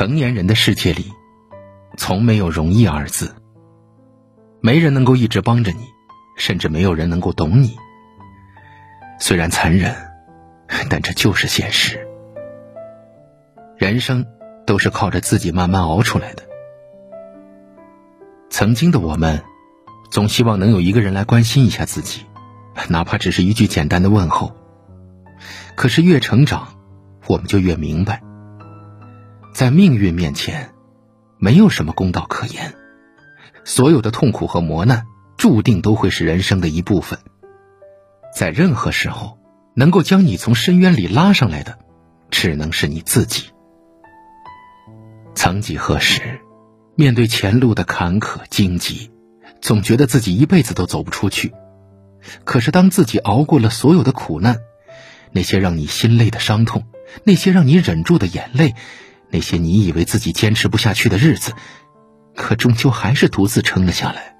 成年人的世界里，从没有容易二字。没人能够一直帮着你，甚至没有人能够懂你。虽然残忍，但这就是现实。人生都是靠着自己慢慢熬出来的。曾经的我们，总希望能有一个人来关心一下自己，哪怕只是一句简单的问候。可是越成长，我们就越明白，在命运面前，没有什么公道可言。所有的痛苦和磨难，注定都会是人生的一部分。在任何时候，能够将你从深渊里拉上来的，只能是你自己。曾几何时，面对前路的坎坷荆棘，总觉得自己一辈子都走不出去。可是，当自己熬过了所有的苦难，那些让你心累的伤痛，那些让你忍住的眼泪，那些你以为自己坚持不下去的日子，可终究还是独自撑了下来。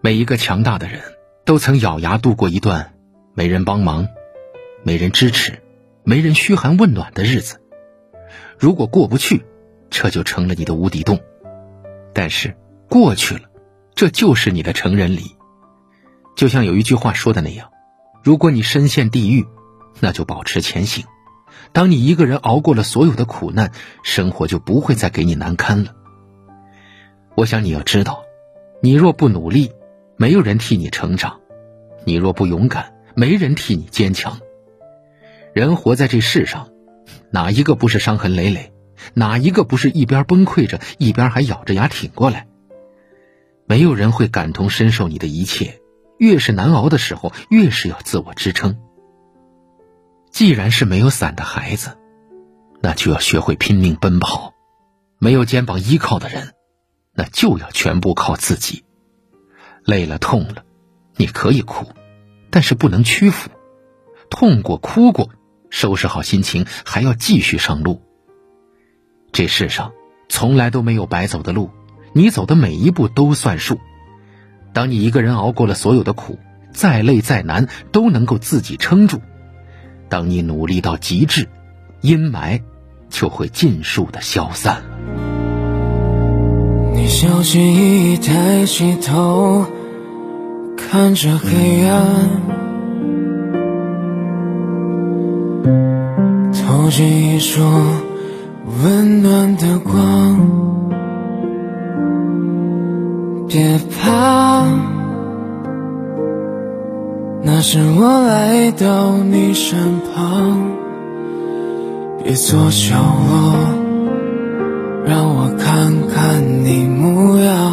每一个强大的人都曾咬牙度过一段没人帮忙、没人支持、没人嘘寒问暖的日子。如果过不去，这就成了你的无底洞；但是过去了，这就是你的成人礼。就像有一句话说的那样。如果你深陷地狱，那就保持前行。当你一个人熬过了所有的苦难，生活就不会再给你难堪了。我想你要知道，你若不努力，没有人替你成长；你若不勇敢，没人替你坚强。人活在这世上，哪一个不是伤痕累累？哪一个不是一边崩溃着，一边还咬着牙挺过来？没有人会感同身受你的一切。越是难熬的时候，越是要自我支撑。既然是没有伞的孩子，那就要学会拼命奔跑。没有肩膀依靠的人，那就要全部靠自己。累了痛了，你可以哭，但是不能屈服。痛过哭过，收拾好心情，还要继续上路。这世上从来都没有白走的路，你走的每一步都算数。当你一个人熬过了所有的苦，再累再难都能够自己撑住。当你努力到极致，阴霾就会尽数的消散了。你小心翼翼抬起头，看着黑暗，透进一束温暖的光。别怕，那是我来到你身旁。别做角落，让我看看你模样。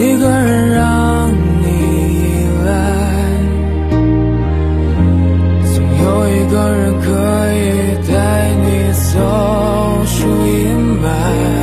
一个人让你依赖总有一个人可以带你走出阴霾